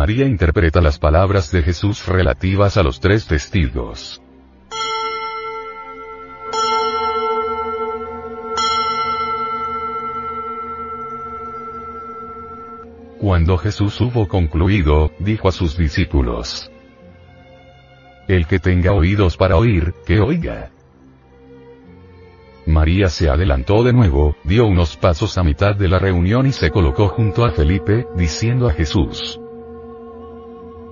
María interpreta las palabras de Jesús relativas a los tres testigos. Cuando Jesús hubo concluido, dijo a sus discípulos, El que tenga oídos para oír, que oiga. María se adelantó de nuevo, dio unos pasos a mitad de la reunión y se colocó junto a Felipe, diciendo a Jesús,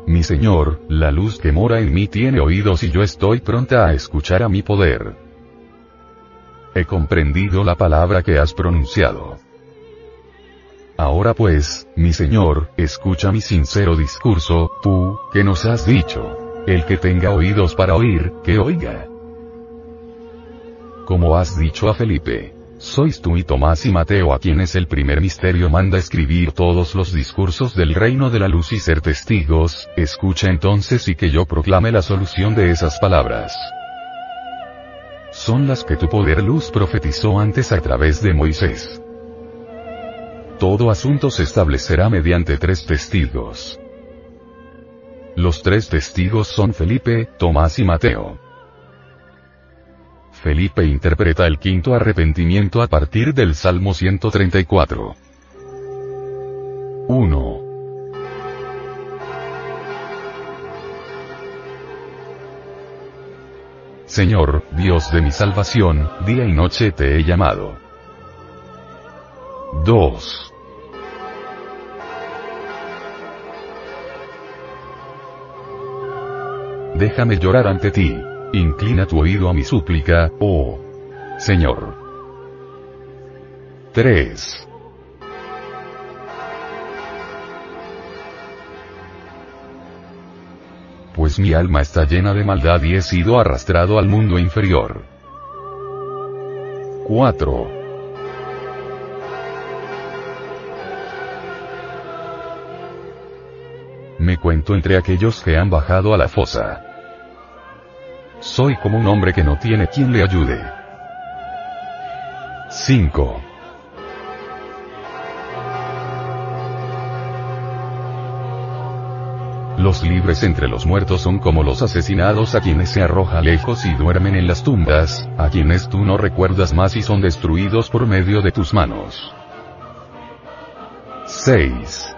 Mi Señor, la luz que mora en mí tiene oídos y yo estoy pronta a escuchar a mi poder. He comprendido la palabra que has pronunciado. Ahora pues, mi Señor, escucha mi sincero discurso, tú, que nos has dicho. El que tenga oídos para oír, que oiga como has dicho a Felipe. Sois tú y Tomás y Mateo a quienes el primer misterio manda escribir todos los discursos del reino de la luz y ser testigos, escucha entonces y que yo proclame la solución de esas palabras. Son las que tu poder luz profetizó antes a través de Moisés. Todo asunto se establecerá mediante tres testigos. Los tres testigos son Felipe, Tomás y Mateo. Felipe interpreta el quinto arrepentimiento a partir del Salmo 134. 1. Señor, Dios de mi salvación, día y noche te he llamado. 2. Déjame llorar ante ti. Inclina tu oído a mi súplica, oh Señor. 3. Pues mi alma está llena de maldad y he sido arrastrado al mundo inferior. 4. Me cuento entre aquellos que han bajado a la fosa. Soy como un hombre que no tiene quien le ayude. 5. Los libres entre los muertos son como los asesinados a quienes se arroja lejos y duermen en las tumbas, a quienes tú no recuerdas más y son destruidos por medio de tus manos. 6.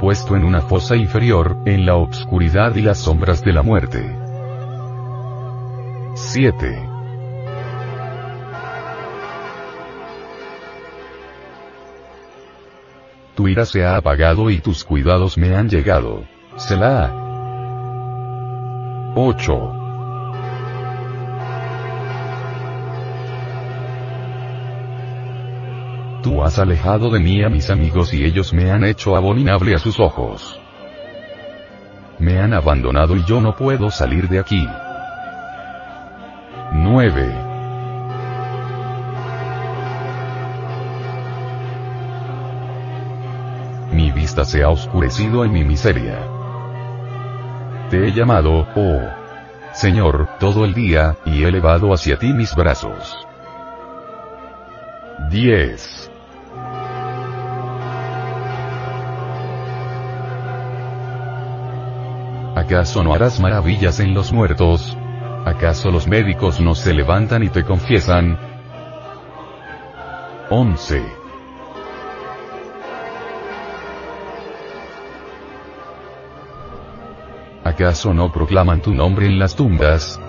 Puesto en una fosa inferior, en la obscuridad y las sombras de la muerte. 7. Tu ira se ha apagado y tus cuidados me han llegado. Selah. 8. Tú has alejado de mí a mis amigos y ellos me han hecho abominable a sus ojos. Me han abandonado y yo no puedo salir de aquí. 9. Mi vista se ha oscurecido en mi miseria. Te he llamado, oh Señor, todo el día, y he elevado hacia ti mis brazos. 10. ¿Acaso no harás maravillas en los muertos? ¿Acaso los médicos no se levantan y te confiesan? 11. ¿Acaso no proclaman tu nombre en las tumbas?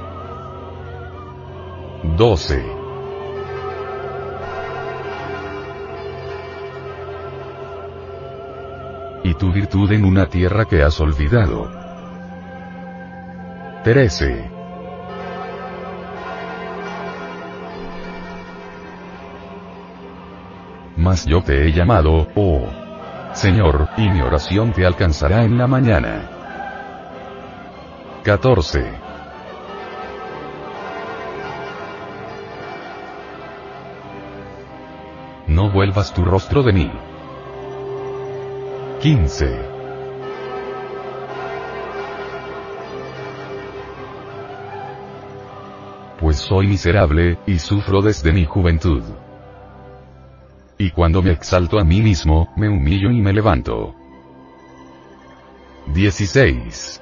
12. Y tu virtud en una tierra que has olvidado. 13. Mas yo te he llamado, oh Señor, y mi oración te alcanzará en la mañana. 14. No vuelvas tu rostro de mí. 15. Pues soy miserable, y sufro desde mi juventud. Y cuando me exalto a mí mismo, me humillo y me levanto. 16.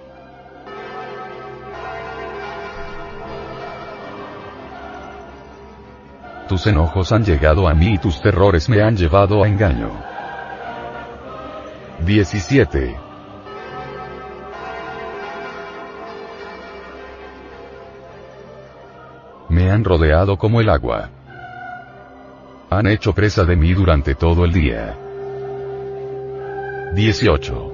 Tus enojos han llegado a mí y tus terrores me han llevado a engaño. 17. Me han rodeado como el agua. Han hecho presa de mí durante todo el día. 18.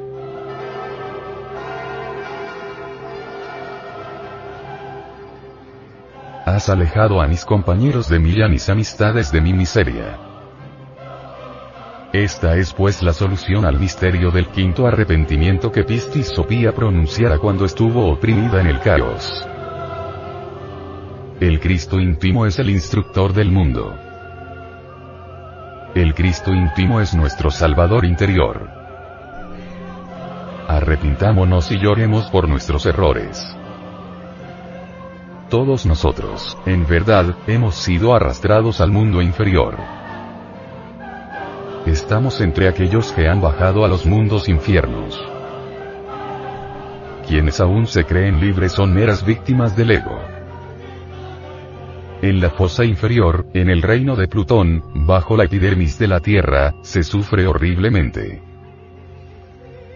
Has alejado a mis compañeros de mí y a mis amistades de mi miseria. Esta es pues la solución al misterio del quinto arrepentimiento que Pistis Sopía pronunciara cuando estuvo oprimida en el caos. El Cristo íntimo es el instructor del mundo. El Cristo íntimo es nuestro Salvador interior. Arrepintámonos y lloremos por nuestros errores. Todos nosotros, en verdad, hemos sido arrastrados al mundo inferior. Estamos entre aquellos que han bajado a los mundos infiernos. Quienes aún se creen libres son meras víctimas del ego. En la fosa inferior, en el reino de Plutón, bajo la epidermis de la Tierra, se sufre horriblemente.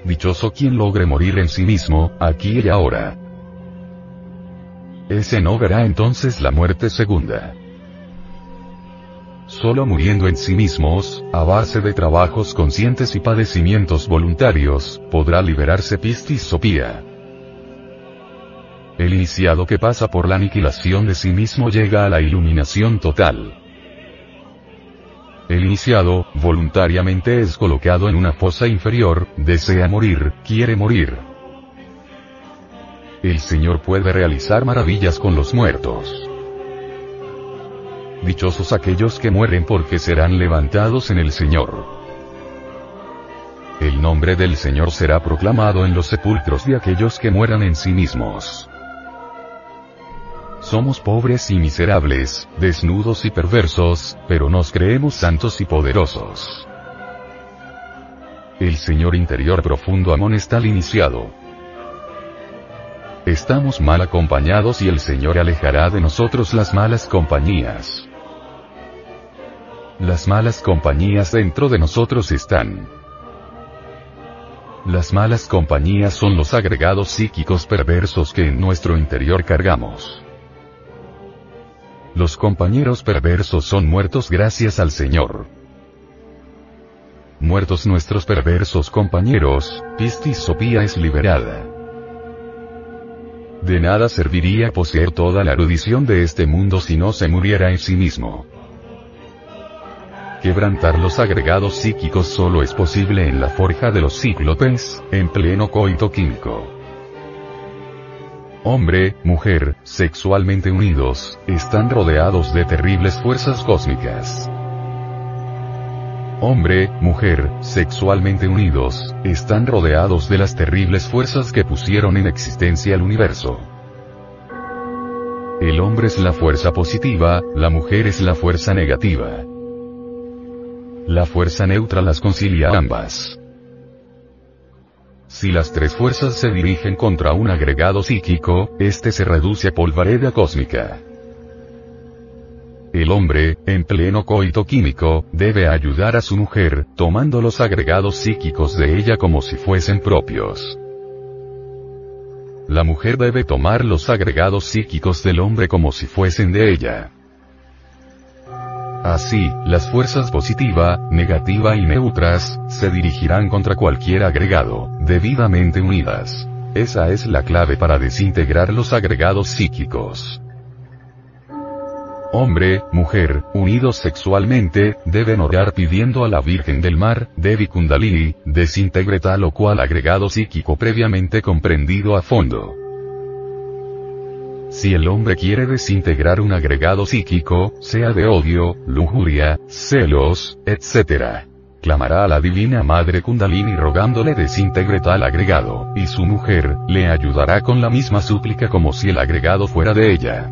Dichoso quien logre morir en sí mismo, aquí y ahora. Ese no verá entonces la muerte segunda. Solo muriendo en sí mismos, a base de trabajos conscientes y padecimientos voluntarios, podrá liberarse Pistis Sopía. El iniciado que pasa por la aniquilación de sí mismo llega a la iluminación total. El iniciado, voluntariamente es colocado en una fosa inferior, desea morir, quiere morir. El Señor puede realizar maravillas con los muertos. Dichosos aquellos que mueren porque serán levantados en el Señor. El nombre del Señor será proclamado en los sepulcros de aquellos que mueran en sí mismos. Somos pobres y miserables, desnudos y perversos, pero nos creemos santos y poderosos. El Señor interior profundo amonesta al iniciado. Estamos mal acompañados y el Señor alejará de nosotros las malas compañías. Las malas compañías dentro de nosotros están. Las malas compañías son los agregados psíquicos perversos que en nuestro interior cargamos. Los compañeros perversos son muertos gracias al Señor. Muertos nuestros perversos compañeros, Pistis Sopía es liberada. De nada serviría poseer toda la erudición de este mundo si no se muriera en sí mismo. Quebrantar los agregados psíquicos solo es posible en la forja de los cíclopes, en pleno coito químico hombre, mujer, sexualmente unidos, están rodeados de terribles fuerzas cósmicas. Hombre, mujer, sexualmente unidos, están rodeados de las terribles fuerzas que pusieron en existencia el universo. El hombre es la fuerza positiva, la mujer es la fuerza negativa. La fuerza neutra las concilia ambas. Si las tres fuerzas se dirigen contra un agregado psíquico, este se reduce a polvareda cósmica. el hombre, en pleno coito químico, debe ayudar a su mujer, tomando los agregados psíquicos de ella como si fuesen propios. La mujer debe tomar los agregados psíquicos del hombre como si fuesen de ella. Así, las fuerzas positiva, negativa y neutras, se dirigirán contra cualquier agregado, debidamente unidas. Esa es la clave para desintegrar los agregados psíquicos. Hombre, mujer, unidos sexualmente, deben orar pidiendo a la Virgen del Mar, Devi Kundalini, desintegre tal o cual agregado psíquico previamente comprendido a fondo. Si el hombre quiere desintegrar un agregado psíquico, sea de odio, lujuria, celos, etc., clamará a la Divina Madre Kundalini rogándole desintegre tal agregado, y su mujer, le ayudará con la misma súplica como si el agregado fuera de ella.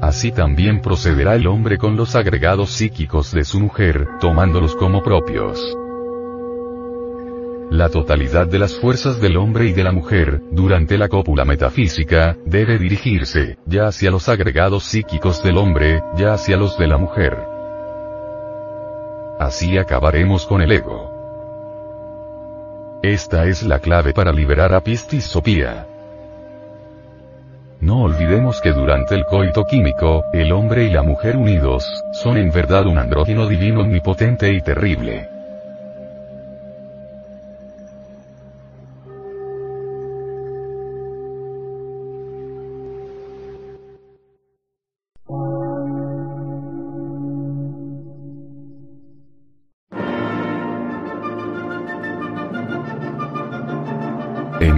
Así también procederá el hombre con los agregados psíquicos de su mujer, tomándolos como propios. La totalidad de las fuerzas del hombre y de la mujer, durante la cópula metafísica, debe dirigirse, ya hacia los agregados psíquicos del hombre, ya hacia los de la mujer. Así acabaremos con el ego. Esta es la clave para liberar a Pistisopía. No olvidemos que durante el coito químico, el hombre y la mujer unidos, son en verdad un andrógeno divino omnipotente y terrible.